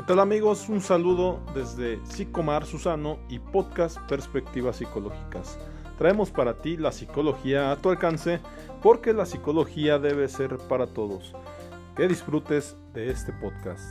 ¿Qué tal amigos? Un saludo desde Psicomar Susano y podcast Perspectivas Psicológicas. Traemos para ti la psicología a tu alcance porque la psicología debe ser para todos. Que disfrutes de este podcast.